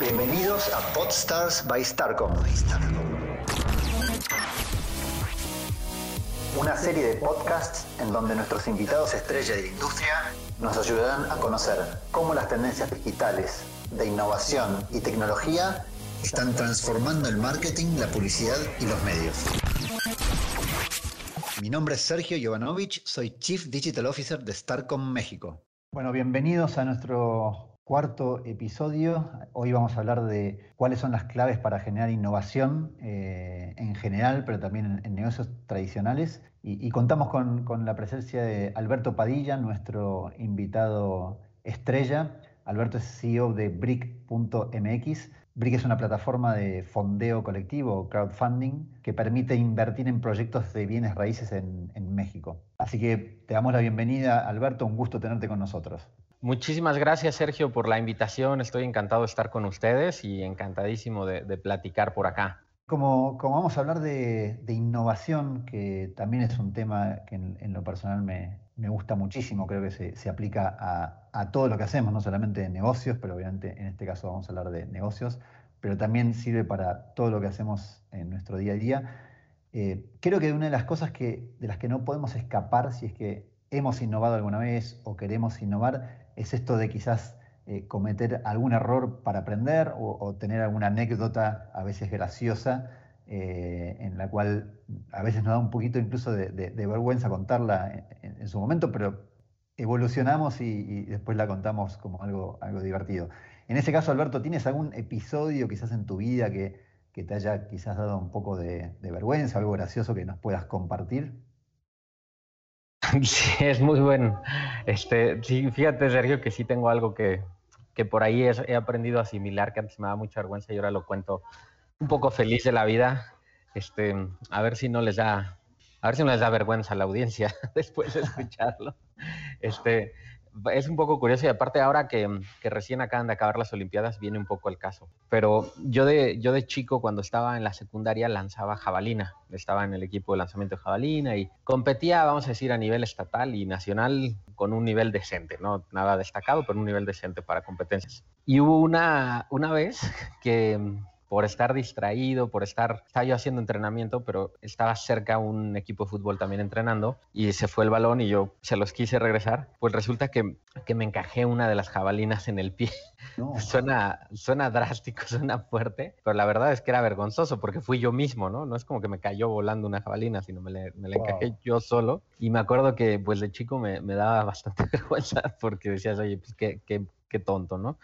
Bienvenidos a Podstars by Starcom. Una serie de podcasts en donde nuestros invitados estrella de la industria nos ayudarán a conocer cómo las tendencias digitales de innovación y tecnología están transformando el marketing, la publicidad y los medios. Mi nombre es Sergio Jovanovich, soy Chief Digital Officer de Starcom México. Bueno, bienvenidos a nuestro cuarto episodio. Hoy vamos a hablar de cuáles son las claves para generar innovación eh, en general, pero también en, negocios tradicionales. Y, contamos con, con, la presencia de Alberto Padilla, nuestro invitado estrella. Alberto es CEO de Brick.mx. Brick es una plataforma de fondeo colectivo, crowdfunding, que permite invertir en proyectos de bienes raíces en, en México. Así que te damos la bienvenida, Alberto. Un gusto tenerte con nosotros. Muchísimas gracias, Sergio, por la invitación. Estoy encantado de estar con ustedes y encantadísimo de, platicar por acá. Como, como, vamos a hablar de, innovación, que también es un tema que en, lo personal me, me, gusta muchísimo, creo que se, se aplica a, a, todo lo que hacemos, no solamente en negocios, pero obviamente en este caso vamos a hablar de negocios, pero también sirve para todo lo que hacemos en nuestro día a día. Eh, creo que una de las cosas que, de las que no podemos escapar si es que hemos innovado alguna vez o queremos innovar es esto de quizás eh, cometer algún error para aprender o, tener alguna anécdota a veces graciosa eh, en la cual a veces nos da un poquito incluso de, vergüenza contarla en, su momento, pero evolucionamos y, después la contamos como algo, algo divertido. En ese caso, Alberto, ¿tienes algún episodio quizás en tu vida que, que te haya quizás dado un poco de, vergüenza, algo gracioso que nos puedas compartir? Sí, es muy bueno. Este, sí, fíjate, Sergio, que sí tengo algo que, que por ahí he aprendido a asimilar, que antes me daba mucha vergüenza y ahora lo cuento un poco feliz de la vida. Este, a ver si no les da, a ver si no les da vergüenza a la audiencia después de escucharlo. Este, es un poco curioso y aparte ahora que, que, recién acaban de acabar las Olimpiadas viene un poco el caso. Pero yo de, yo de chico cuando estaba en la secundaria lanzaba jabalina, estaba en el equipo de lanzamiento de jabalina y competía, vamos a decir, a nivel estatal y nacional con un nivel decente, no nada destacado, pero un nivel decente para competencias. Y hubo una, una vez que por estar distraído, por estar, estaba yo haciendo entrenamiento, pero estaba cerca un equipo de fútbol también entrenando y se fue el balón y yo se los quise regresar, pues resulta que, que me encajé una de las jabalinas en el pie. suena, suena drástico, suena fuerte, pero la verdad es que era vergonzoso porque fui yo mismo, ¿no? No es como que me cayó volando una jabalina, sino me le, me encajé yo solo. Y me acuerdo que pues de chico me, me daba bastante vergüenza porque decías, oye, pues qué, qué, qué tonto, ¿no?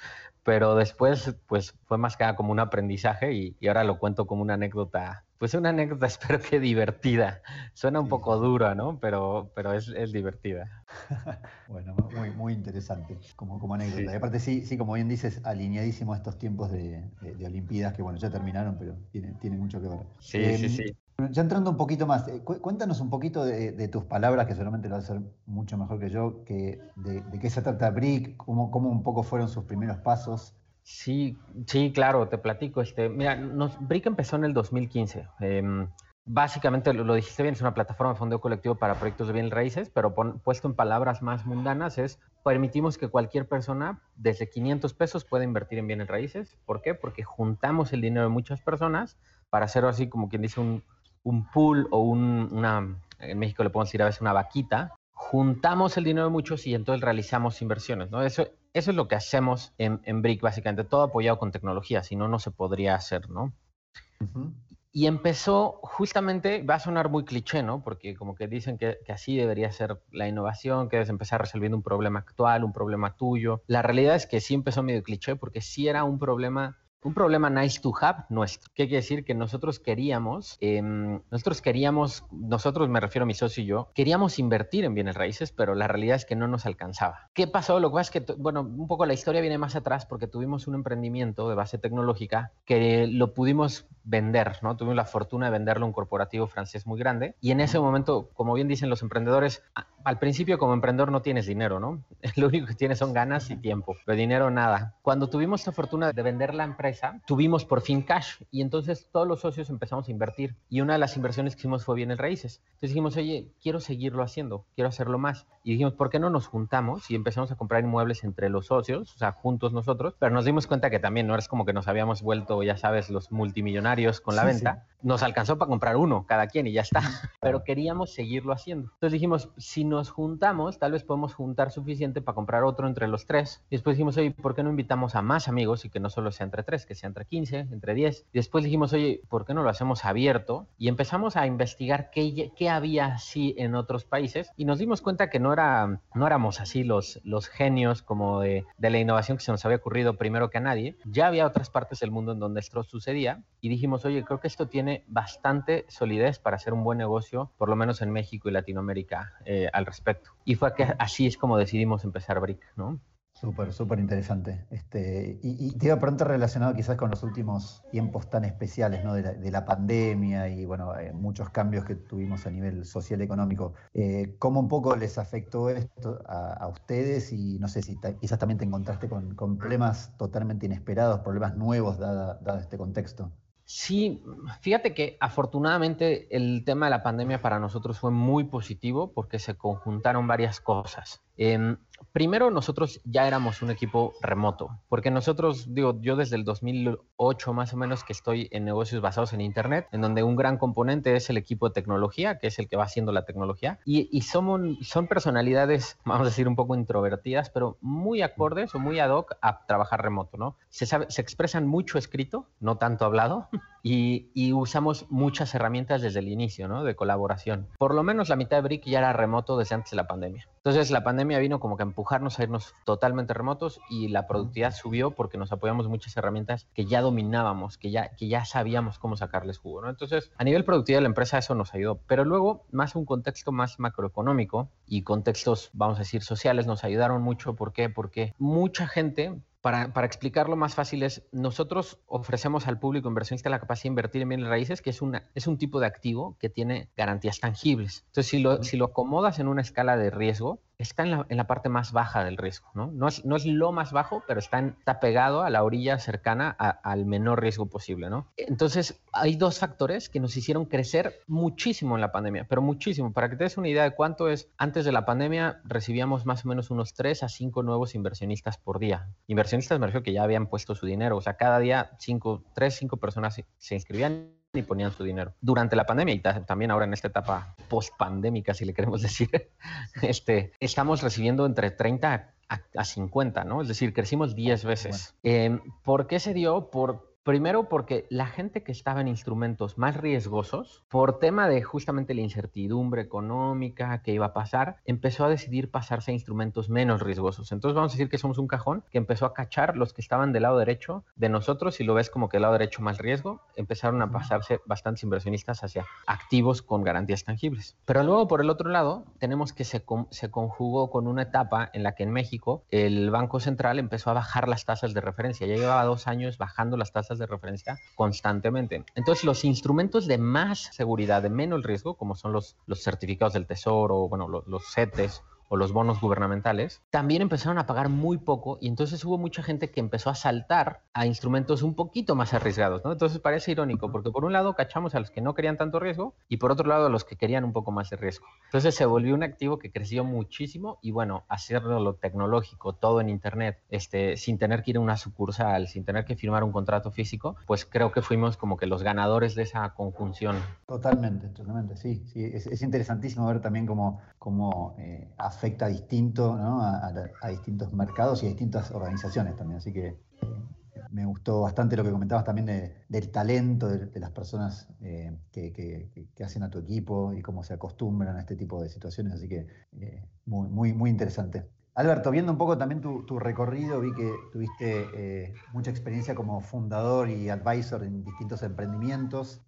pero después pues fue más que como un aprendizaje y, ahora lo cuento como una anécdota, pues una anécdota espero que divertida. Suena un poco dura, ¿no? Pero, pero es, es divertida. bueno, muy, muy interesante como, como anécdota. Y aparte sí, sí, como bien dices, alineadísimo a estos tiempos de, de, Olimpiadas que bueno, ya terminaron, pero tiene, tiene mucho que ver. Sí, sí, em, sí. Ya entrando un poquito más, eh, cuéntanos un poquito de, tus palabras, que seguramente lo vas a hacer mucho mejor que yo, que de, qué se trata Brick, cómo, cómo, un poco fueron sus primeros pasos. Sí, sí, claro, te platico. Este, mira, Brick empezó en el 2015. Em, básicamente, lo, dijiste bien, es una plataforma de fondeo colectivo para proyectos de bienes raíces, pero puesto en palabras más mundanas es, permitimos que cualquier persona desde 500 pesos pueda invertir en bienes raíces. ¿Por qué? Porque juntamos el dinero de muchas personas para hacer así como quien dice un, un pool o una, en México le podemos decir a veces una vaquita, juntamos el dinero de muchos y entonces realizamos inversiones, ¿no? Eso, eso es lo que hacemos en, en Brick, básicamente, todo apoyado con tecnología, si no, no se podría hacer, ¿no? Y empezó justamente, va a sonar muy cliché, ¿no? Porque como que dicen que, que, así debería ser la innovación, que debes empezar resolviendo un problema actual, un problema tuyo. La realidad es que sí empezó medio cliché porque sí era un problema un problema nice to have nuestro. ¿Qué quiere decir? Que nosotros queríamos, em, nosotros queríamos, nosotros me refiero a mi socio y yo, queríamos invertir en bienes raíces, pero la realidad es que no nos alcanzaba. ¿Qué pasó? Lo que pasa es que, bueno, un poco la historia viene más atrás porque tuvimos un emprendimiento de base tecnológica que lo pudimos vender, ¿no? Tuvimos la fortuna de venderlo a un corporativo francés muy grande y en ese momento, como bien dicen los emprendedores, al principio como emprendedor no tienes dinero, ¿no? Lo único que tienes son ganas y tiempo, pero dinero nada. Cuando tuvimos la fortuna de vender la empresa, tuvimos por fin cash y entonces todos los socios empezamos a invertir y una de las inversiones que hicimos fue bienes raíces. Entonces dijimos, oye, quiero seguirlo haciendo, quiero hacerlo más. Y dijimos, ¿por qué no nos juntamos y empezamos a comprar inmuebles entre los socios, o sea, juntos nosotros? Pero nos dimos cuenta que también no es como que nos habíamos vuelto, ya sabes, los multimillonarios con la venta. Nos alcanzó para comprar uno cada quien y ya está. Pero queríamos seguirlo haciendo. Entonces dijimos, si nos juntamos, tal vez podemos juntar suficiente para comprar otro entre los tres. Y después dijimos, oye, ¿por qué no invitamos a más amigos y que no solo sea entre tres, que sea entre 15, entre 10? Y después dijimos, oye, ¿por qué no lo hacemos abierto? Y empezamos a investigar qué, qué había así en otros países y nos dimos cuenta que no no éramos así los, los genios como de, de, la innovación que se nos había ocurrido primero que a nadie. Ya había otras partes del mundo en donde esto sucedía y dijimos, oye, creo que esto tiene bastante solidez para hacer un buen negocio, por lo menos en México y Latinoamérica eh, al respecto. Y fue que así es como decidimos empezar Brick, ¿no? Súper, súper interesante. Este, y, te iba pronto relacionado quizás con los últimos tiempos tan especiales ¿no? de, la, pandemia y bueno, eh, muchos cambios que tuvimos a nivel social y económico. Eh, ¿Cómo un poco les afectó esto a, ustedes? Y no sé si quizás también te encontraste con, problemas totalmente inesperados, problemas nuevos dado este contexto. Sí, fíjate que afortunadamente el tema de la pandemia para nosotros fue muy positivo porque se conjuntaron varias cosas. Em, primero, nosotros ya éramos un equipo remoto, porque nosotros, digo, yo desde el 2008 más o menos que estoy en negocios basados en Internet, en donde un gran componente es el equipo de tecnología, que es el que va haciendo la tecnología, y, son, son personalidades, vamos a decir, un poco introvertidas, pero muy acordes o muy ad hoc a trabajar remoto, ¿no? Se, sabe, expresan mucho escrito, no tanto hablado, y, y, usamos muchas herramientas desde el inicio, ¿no? De colaboración. Por lo menos la mitad de Brick ya era remoto desde antes de la pandemia. Entonces la pandemia vino como que a empujarnos a irnos totalmente remotos y la productividad subió porque nos apoyamos muchas herramientas que ya dominábamos, que ya, que ya sabíamos cómo sacarles jugo. ¿no? Entonces a nivel productividad de la empresa eso nos ayudó. Pero luego, más un contexto más macroeconómico y contextos, vamos a decir, sociales, nos ayudaron mucho. ¿Por qué? Porque mucha gente para, explicarlo más fácil es, nosotros ofrecemos al público inversionista la capacidad de invertir en bienes raíces, que es, una, es un tipo de activo que tiene garantías tangibles. Entonces, si lo, si lo acomodas en una escala de riesgo, está en la, en la, parte más baja del riesgo, ¿no? No es, no es lo más bajo, pero está, está pegado a la orilla cercana al menor riesgo posible, ¿no? Entonces, hay dos factores que nos hicieron crecer muchísimo en la pandemia, pero muchísimo. Para que te des una idea de cuánto es, antes de la pandemia recibíamos más o menos unos 3 a 5 nuevos inversionistas por día. Inversionistas me refiero que ya habían puesto su dinero, o sea, cada día 5, 3, 5 personas se inscribían y ponían su dinero. Durante la pandemia y también ahora en esta etapa post-pandémica, si le queremos decir, este, estamos recibiendo entre 30 a, 50, ¿no? Es decir, crecimos 10 veces. Eh, ¿Por qué se dio? Por Primero porque la gente que estaba en instrumentos más riesgosos, por tema de justamente la incertidumbre económica que iba a pasar, empezó a decidir pasarse a instrumentos menos riesgosos. Entonces vamos a decir que somos un cajón que empezó a cachar los que estaban del lado derecho de nosotros, si lo ves como que el lado derecho más riesgo, empezaron a pasarse bastantes inversionistas hacia activos con garantías tangibles. Pero luego por el otro lado tenemos que se, se conjugó con una etapa en la que en México el Banco Central empezó a bajar las tasas de referencia. Ya llevaba dos años bajando las tasas de referencia constantemente. Entonces, los instrumentos de más seguridad, de menos riesgo, como son los, los certificados del tesoro, bueno, los, los CETES o los bonos gubernamentales, también empezaron a pagar muy poco y entonces hubo mucha gente que empezó a saltar a instrumentos un poquito más arriesgados, ¿no? Entonces parece irónico porque por un lado cachamos a los que no querían tanto riesgo y por otro lado a los que querían un poco más de riesgo. Entonces se volvió un activo que creció muchísimo y bueno, hacerlo lo tecnológico, todo en internet, este, sin tener que ir a una sucursal, sin tener que firmar un contrato físico, pues creo que fuimos como que los ganadores de esa conjunción. Totalmente, totalmente, sí, sí. Es, interesantísimo ver también cómo, cómo eh, afecta distinto a, distintos mercados y a distintas organizaciones también. Así que eh, me gustó bastante lo que comentabas también del talento de, las personas eh, que, hacen a tu equipo y cómo se acostumbran a este tipo de situaciones. Así que eh, muy, muy, muy interesante. Alberto, viendo un poco también tu, tu recorrido, vi que tuviste mucha experiencia como fundador y advisor en distintos emprendimientos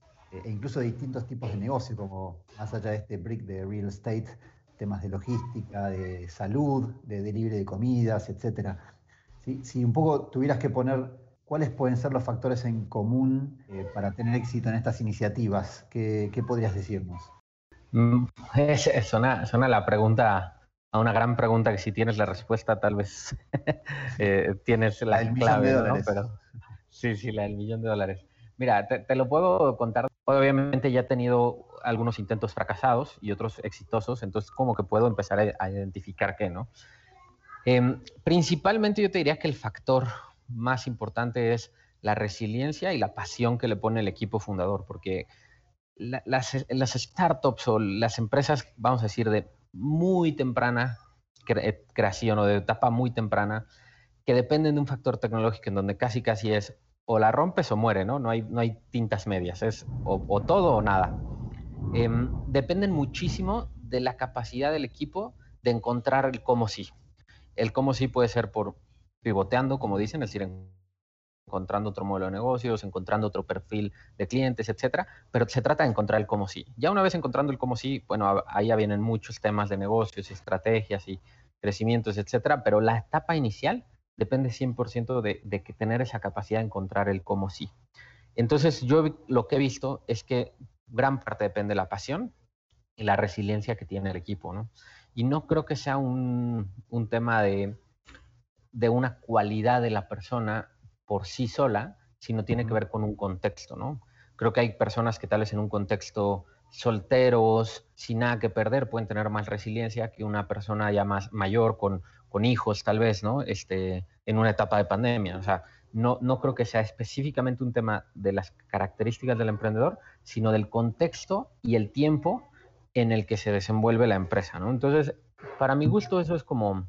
e incluso de distintos tipos de negocio, como más allá de este brick de real estate, temas de logística, de salud, de delivery de comidas, etc. Si, un poco tuvieras que poner cuáles pueden ser los factores en común eh, para tener éxito en estas iniciativas, ¿qué, podrías decirnos? Mm, es, suena, la pregunta a una gran pregunta que si tienes la respuesta, tal vez eh, tienes la, clave, ¿no? Pero, sí, sí, la del millón de dólares. Mira, te, lo puedo contar. Obviamente ya he tenido algunos intentos fracasados y otros exitosos, entonces como que puedo empezar a, identificar qué, ¿no? Em, principalmente yo te diría que el factor más importante es la resiliencia y la pasión que le pone el equipo fundador, porque las, las, startups o las empresas, vamos a decir, de muy temprana creación o de etapa muy temprana, que dependen de un factor tecnológico en donde casi casi es o la rompes o muere, ¿no? No hay, no hay tintas medias, es o, todo o nada. Em, dependen muchísimo de la capacidad del equipo de encontrar el cómo sí. El cómo sí puede ser por pivoteando, como dicen, es decir, encontrando otro modelo de negocios, encontrando otro perfil de clientes, etcétera, pero se trata de encontrar el cómo sí. Ya una vez encontrando el cómo sí, bueno, ahí ya vienen muchos temas de negocios, estrategias y crecimientos, etcétera, pero la etapa inicial depende 100% de, de tener esa capacidad de encontrar el cómo sí. Entonces, yo lo que he visto es que gran parte depende de la pasión y la resiliencia que tiene el equipo, ¿no? Y no creo que sea un, un tema de, de una cualidad de la persona por sí sola, sino tiene que ver con un contexto, ¿no? Creo que hay personas que tal vez en un contexto solteros, sin nada que perder, pueden tener más resiliencia que una persona ya más mayor, con, con hijos tal vez, ¿no? Este, en una etapa de pandemia. O sea, no, no creo que sea específicamente un tema de las características del emprendedor, sino del contexto y el tiempo en el que se desenvuelve la empresa, ¿no? Entonces, para mi gusto eso es como,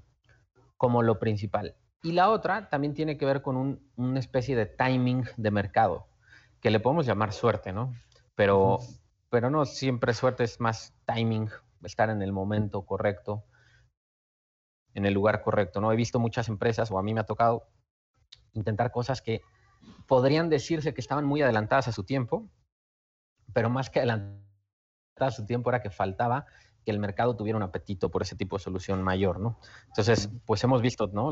como lo principal. Y la otra también tiene que ver con una especie de timing de mercado, que le podemos llamar suerte, ¿no? Pero, pero no siempre suerte es más timing, estar en el momento correcto, en el lugar correcto, ¿no? He visto muchas empresas, o a mí me ha tocado intentar cosas que podrían decirse que estaban muy adelantadas a su tiempo, pero más que adelantadas a su tiempo era que faltaba que el mercado tuviera un apetito por ese tipo de solución mayor, ¿no? Entonces, pues hemos visto, ¿no?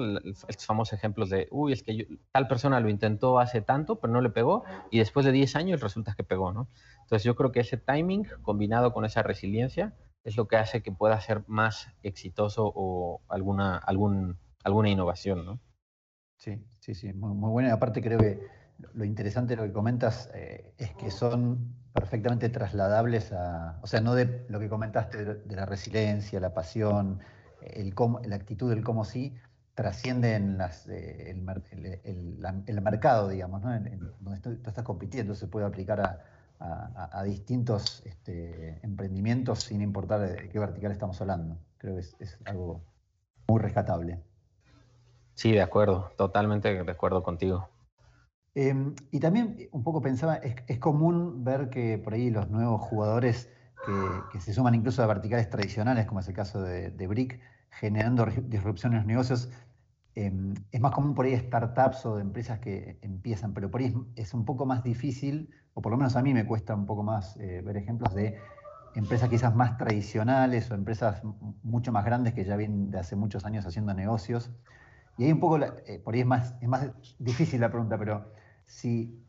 Estos famosos ejemplos de, uy, es que tal persona lo intentó hace tanto, pero no le pegó, y después de 10 años resulta que pegó, ¿no? Entonces, yo creo que ese timing combinado con esa resiliencia es lo que hace que pueda ser más exitoso o alguna, algún, alguna innovación, ¿no? Sí, sí, sí, muy, muy buena. Aparte creo que lo interesante de lo que comentas eh, es que son perfectamente trasladables a, o sea, no de lo que comentaste de, la resiliencia, la pasión, el la actitud del cómo sí, trascienden eh, el, mercado, digamos, ¿no? donde tú, estás compitiendo, se puede aplicar a, distintos este, emprendimientos sin importar de qué vertical estamos hablando. Creo que es, es algo muy rescatable. Sí, de acuerdo, totalmente de acuerdo contigo. Em, y también un poco pensaba, es, común ver que por ahí los nuevos jugadores que, se suman incluso a verticales tradicionales, como es el caso de, Brick, generando disrupción en los negocios, em, es más común por ahí startups o de empresas que empiezan, pero por ahí es, un poco más difícil, o por lo menos a mí me cuesta un poco más eh, ver ejemplos de empresas quizás más tradicionales o empresas mucho más grandes que ya vienen de hace muchos años haciendo negocios. Y ahí un poco, eh, por ahí es más, es más difícil la pregunta, pero si,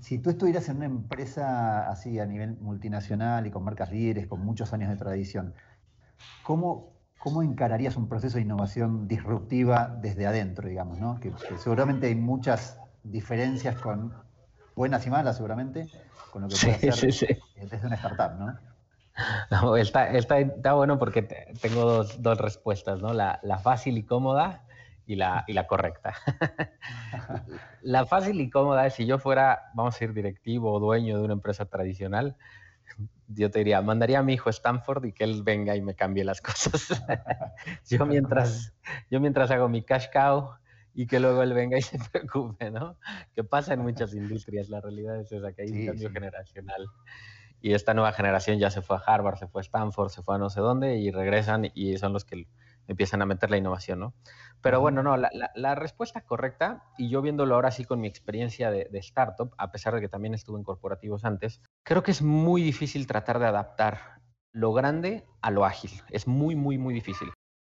si, tú estuvieras en una empresa así a nivel multinacional y con marcas líderes, con muchos años de tradición, ¿cómo, cómo encararías un proceso de innovación disruptiva desde adentro, digamos, ¿no? que, seguramente hay muchas diferencias con buenas y malas, seguramente, con lo que puede hacer desde una startup, ¿no? No, está, está, está, bueno porque tengo dos, dos respuestas, ¿no? La, la, fácil y cómoda y la, y la correcta. la fácil y cómoda es si yo fuera, vamos a decir, directivo o dueño de una empresa tradicional, yo te diría, mandaría a mi hijo a Stanford y que él venga y me cambie las cosas. yo, mientras, yo mientras hago mi cash cow y que luego él venga y se preocupe, ¿no? Que pasa en muchas industrias, la realidad es esa, que hay un cambio generacional. Y esta nueva generación ya se fue a Harvard, se fue a Stanford, se fue a no sé dónde y regresan y son los que empiezan a meter la innovación, ¿no? Pero bueno, no, la, respuesta correcta, y yo viéndolo ahora sí con mi experiencia de, startup, a pesar de que también estuve en corporativos antes, creo que es muy difícil tratar de adaptar lo grande a lo ágil. Es muy, muy, muy difícil.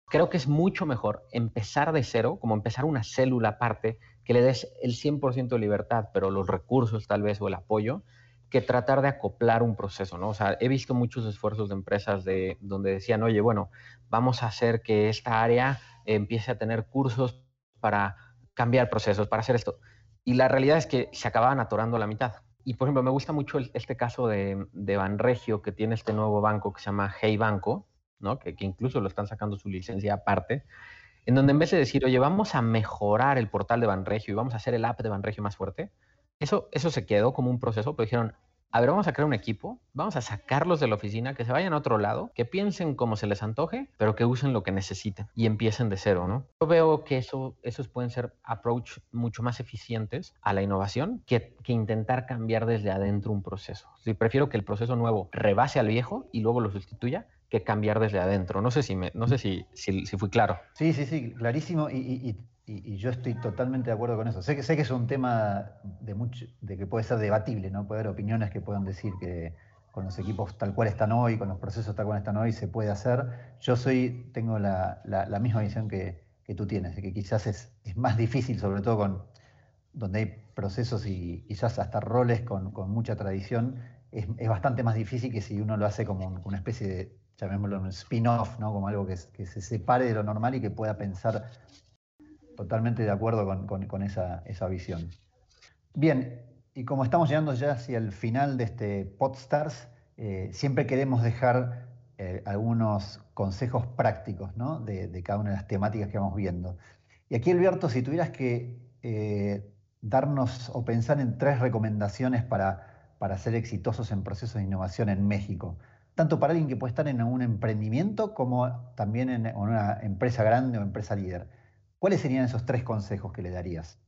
Creo que es mucho mejor empezar de cero, como empezar una célula aparte, que le des el 100% de libertad, pero los recursos tal vez o el apoyo, que tratar de acoplar un proceso, ¿no? O sea, he visto muchos esfuerzos de empresas de, donde decían, oye, bueno, vamos a hacer que esta área empiece a tener cursos para cambiar procesos, para hacer esto. Y la realidad es que se acababan atorando la mitad. Y por ejemplo, me gusta mucho este caso de, de Banregio, que tiene este nuevo banco que se llama Hey Banco, ¿no? que, que incluso lo están sacando su licencia aparte, en donde en vez de decir, oye, vamos a mejorar el portal de Banregio y vamos a hacer el app de Banregio más fuerte, eso, eso se quedó como un proceso, pero dijeron, a ver, vamos a crear un equipo, vamos a sacarlos de la oficina, que se vayan a otro lado, que piensen como se les antoje, pero que usen lo que necesiten y empiecen de cero, ¿no? Yo veo que eso, esos pueden ser approach mucho más eficientes a la innovación que, que intentar cambiar desde adentro un proceso. Si prefiero que el proceso nuevo rebase al viejo y luego lo sustituya que cambiar desde adentro. No sé si, me, no sé si, si, fui claro. Sí, sí, sí, clarísimo. y, y, yo estoy totalmente de acuerdo con eso. Sé que, sé que es un tema de, mucho, de que puede ser debatible, ¿no? Puede haber opiniones que puedan decir que con los equipos tal cual están hoy, con los procesos tal cual están hoy, se puede hacer. Yo soy, tengo la, la, misma visión que, que, tú tienes, de que quizás es, es, más difícil, sobre todo con donde hay procesos y quizás hasta roles con, con mucha tradición, es, es, bastante más difícil que si uno lo hace como una especie de, llamémoslo un spin-off, ¿no? como algo que, que se separe de lo normal y que pueda pensar Totalmente de acuerdo con, esa, visión. Bien, y como estamos llegando ya hacia el final de este Podstars, eh, siempre queremos dejar eh, algunos consejos prácticos de, cada una de las temáticas que vamos viendo. Y aquí, Alberto, si tuvieras que eh, darnos o pensar en tres recomendaciones para, para ser exitosos en procesos de innovación en México, tanto para alguien que puede estar en un emprendimiento como también en una empresa grande o empresa líder. ¿Cuáles serían esos tres consejos que le darías?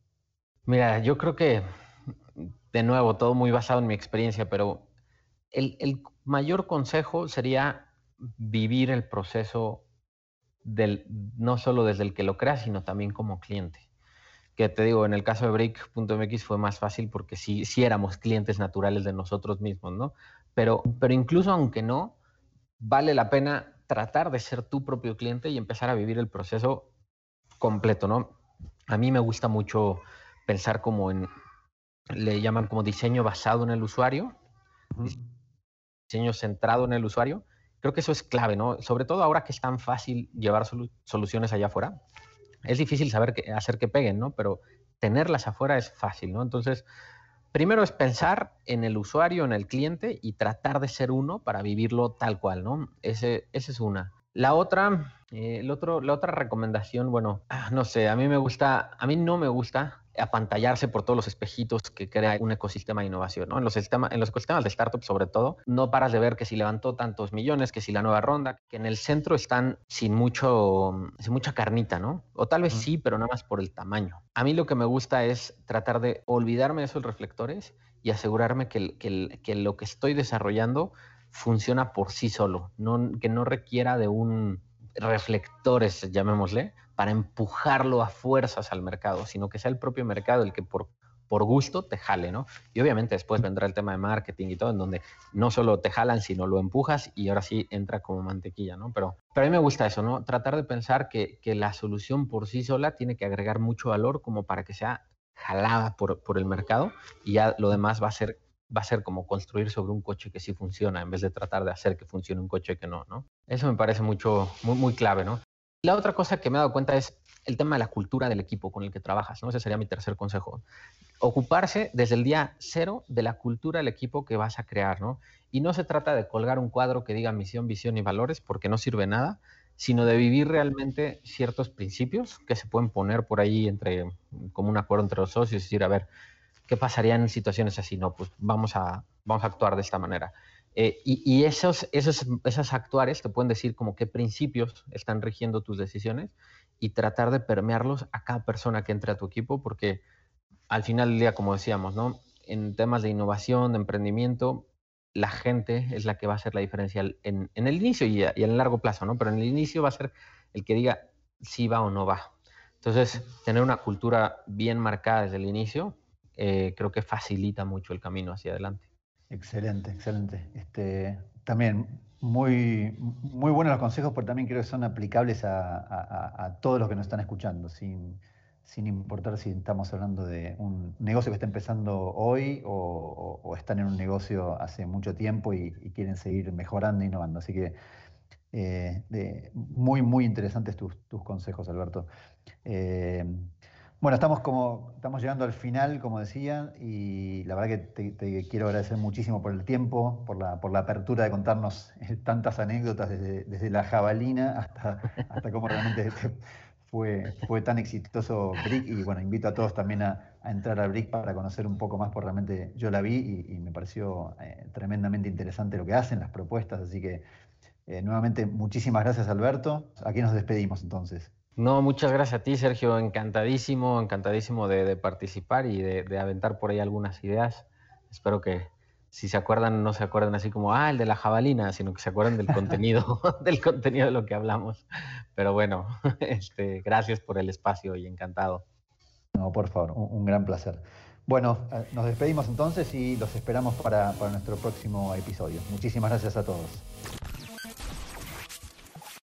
Mira, yo creo que, de nuevo, todo muy basado en mi experiencia, pero el, mayor consejo sería vivir el proceso del, no solo desde el que lo crea, sino también como cliente. Que te digo, en el caso de Break.mx fue más fácil porque sí, sí éramos clientes naturales de nosotros mismos, ¿no? Pero, pero incluso aunque no, vale la pena tratar de ser tu propio cliente y empezar a vivir el proceso completo, ¿no? A mí me gusta mucho pensar como en, le llaman como diseño basado en el usuario, diseño centrado en el usuario. Creo que eso es clave, ¿no? Sobre todo ahora que es tan fácil llevar soluciones allá afuera. Es difícil saber qué, hacer que peguen, ¿no? Pero tenerlas afuera es fácil, ¿no? Entonces, primero es pensar en el usuario, en el cliente y tratar de ser uno para vivirlo tal cual, ¿no? Ese, esa es una. La otra, eh, el otro, la otra recomendación, bueno, ah, no sé, a mí me gusta, a mí no me gusta apantallarse por todos los espejitos que crea un ecosistema de innovación, ¿no? En los, sistemas, en los ecosistemas de startups, sobre todo, no paras de ver que si levantó tantos millones, que si la nueva ronda, que en el centro están sin mucho, sin mucha carnita, ¿no? O tal vez sí, pero nada más por el tamaño. A mí lo que me gusta es tratar de olvidarme de esos reflectores y asegurarme que, que, que lo que estoy desarrollando funciona por sí solo, que no requiera de un reflectores, llamémosle, para empujarlo a fuerzas al mercado, sino que sea el propio mercado el que por, por gusto te jale, ¿no? Y obviamente después vendrá el tema de marketing y todo, en donde no solo te jalan, sino lo empujas y ahora sí entra como mantequilla, ¿no? Pero, pero a mí me gusta eso, ¿no? Tratar de pensar que, que la solución por sí sola tiene que agregar mucho valor como para que sea jalada por, por el mercado y ya lo demás va a ser va a ser como construir sobre un coche que sí funciona en vez de tratar de hacer que funcione un coche que no, ¿no? Eso me parece mucho, muy, clave, ¿no? La otra cosa que me he dado cuenta es el tema de la cultura del equipo con el que trabajas, ¿no? Ese sería mi tercer consejo. Ocuparse desde el día cero de la cultura del equipo que vas a crear, ¿no? Y no se trata de colgar un cuadro que diga misión, visión y valores, porque no sirve nada, sino de vivir realmente ciertos principios que se pueden poner por ahí entre, como un acuerdo entre los socios y decir, a ver, ¿Qué pasaría en situaciones así? No, pues vamos a, vamos a actuar de esta manera. Eh, y, esos, esos, esas actuares te pueden decir como qué principios están rigiendo tus decisiones y tratar de permearlos a cada persona que entre a tu equipo, porque al final del día, como decíamos, ¿no? en temas de innovación, de emprendimiento, la gente es la que va a hacer la diferencia en, en el inicio y, y, en el largo plazo, ¿no? Pero en el inicio va a ser el que diga si va o no va. Entonces, tener una cultura bien marcada desde el inicio eh, creo que facilita mucho el camino hacia adelante. Excelente, excelente. Este, también muy, muy buenos los consejos, porque también creo que son aplicables a, todos los que nos están escuchando, sin, sin, importar si estamos hablando de un negocio que está empezando hoy o, están en un negocio hace mucho tiempo y, quieren seguir mejorando e innovando. Así que de, muy, muy interesantes tus, consejos, Alberto. Bueno, estamos como estamos llegando al final, como decía, y la verdad que te, quiero agradecer muchísimo por el tiempo, por la, por la apertura de contarnos eh, tantas anécdotas desde, la jabalina hasta, hasta cómo realmente fue, fue tan exitoso Brick. Y bueno, invito a todos también a, entrar al Brick para conocer un poco más, porque realmente yo la vi y, me pareció eh, tremendamente interesante lo que hacen, las propuestas. Así que eh, nuevamente muchísimas gracias, Alberto. Aquí nos despedimos entonces. No, muchas gracias a ti, Sergio. Encantadísimo, encantadísimo de, participar y de, aventar por ahí algunas ideas. Espero que si se acuerdan, no se acuerden así como, ah, el de la jabalina, sino que se acuerden del contenido, del contenido de lo que hablamos. Pero bueno, este, gracias por el espacio y encantado. No, por favor, un, gran placer. Bueno, eh, nos despedimos entonces y los esperamos para nuestro próximo episodio. Muchísimas gracias a todos.